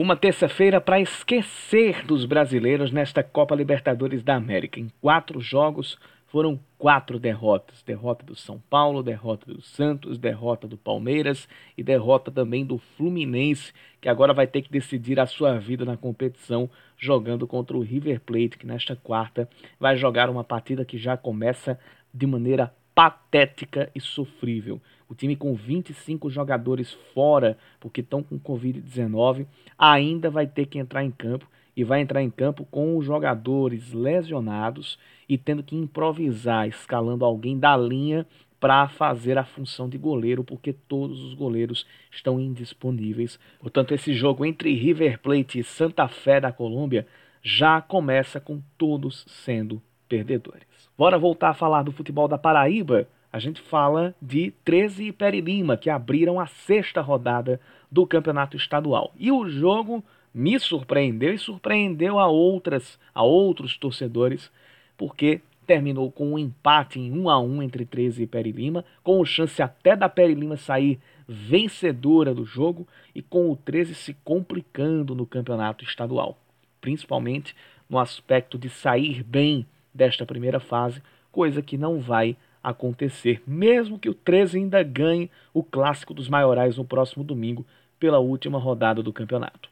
Uma terça-feira para esquecer dos brasileiros nesta Copa Libertadores da América. Em quatro jogos foram quatro derrotas: derrota do São Paulo, derrota do Santos, derrota do Palmeiras e derrota também do Fluminense, que agora vai ter que decidir a sua vida na competição jogando contra o River Plate, que nesta quarta vai jogar uma partida que já começa de maneira patética e sofrível. O time com 25 jogadores fora, porque estão com Covid-19, ainda vai ter que entrar em campo e vai entrar em campo com os jogadores lesionados e tendo que improvisar, escalando alguém da linha para fazer a função de goleiro, porque todos os goleiros estão indisponíveis. Portanto, esse jogo entre River Plate e Santa Fé da Colômbia já começa com todos sendo perdedores. Bora voltar a falar do futebol da Paraíba? A gente fala de 13 e Peri Lima, que abriram a sexta rodada do campeonato estadual. E o jogo me surpreendeu e surpreendeu a outras, a outros torcedores, porque terminou com um empate em 1 a 1 entre 13 e Peri Lima, com chance até da Peri Lima sair vencedora do jogo e com o 13 se complicando no campeonato estadual, principalmente no aspecto de sair bem desta primeira fase, coisa que não vai acontecer, mesmo que o 13 ainda ganhe o clássico dos maiorais no próximo domingo pela última rodada do campeonato.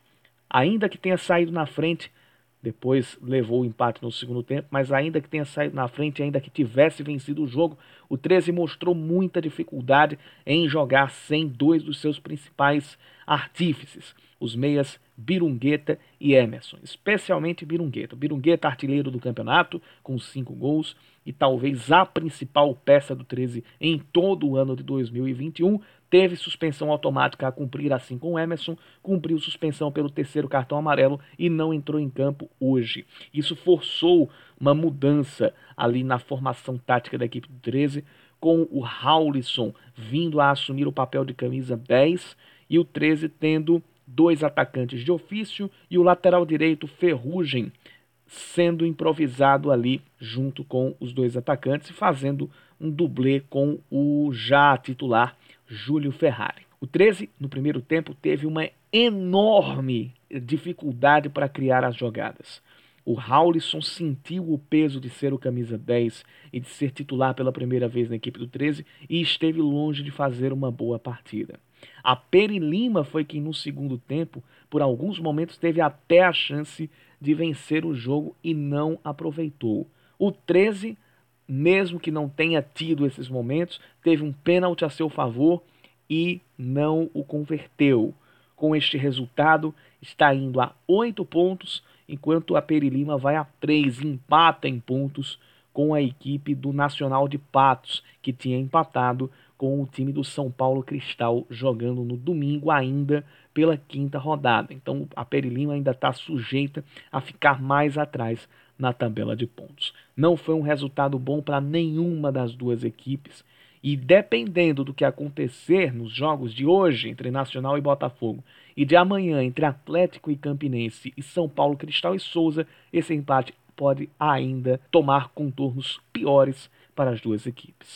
Ainda que tenha saído na frente, depois levou o empate no segundo tempo, mas ainda que tenha saído na frente, ainda que tivesse vencido o jogo, o 13 mostrou muita dificuldade em jogar sem dois dos seus principais artífices, os meias Birungueta e Emerson, especialmente Birungueta. Birungueta, artilheiro do campeonato, com cinco gols, e talvez a principal peça do 13 em todo o ano de 2021, teve suspensão automática a cumprir, assim com Emerson, cumpriu suspensão pelo terceiro cartão amarelo e não entrou em campo hoje. Isso forçou uma mudança ali na formação tática da equipe do 13, com o Haulisson vindo a assumir o papel de camisa 10 e o 13 tendo dois atacantes de ofício e o lateral direito Ferrugem sendo improvisado ali junto com os dois atacantes e fazendo um dublê com o já titular Júlio Ferrari. O 13, no primeiro tempo, teve uma enorme dificuldade para criar as jogadas. O Haulisson sentiu o peso de ser o camisa 10 e de ser titular pela primeira vez na equipe do 13 e esteve longe de fazer uma boa partida. A Peri Lima foi quem no segundo tempo, por alguns momentos, teve até a chance de vencer o jogo e não aproveitou. O 13, mesmo que não tenha tido esses momentos, teve um pênalti a seu favor e não o converteu. Com este resultado, está indo a oito pontos, enquanto a Peri Lima vai a três, empata em pontos com a equipe do Nacional de Patos, que tinha empatado com o time do São Paulo Cristal jogando no domingo ainda pela quinta rodada. Então a Perilima ainda está sujeita a ficar mais atrás na tabela de pontos. Não foi um resultado bom para nenhuma das duas equipes. E dependendo do que acontecer nos jogos de hoje entre Nacional e Botafogo e de amanhã entre Atlético e Campinense e São Paulo Cristal e Souza, esse empate pode ainda tomar contornos piores para as duas equipes.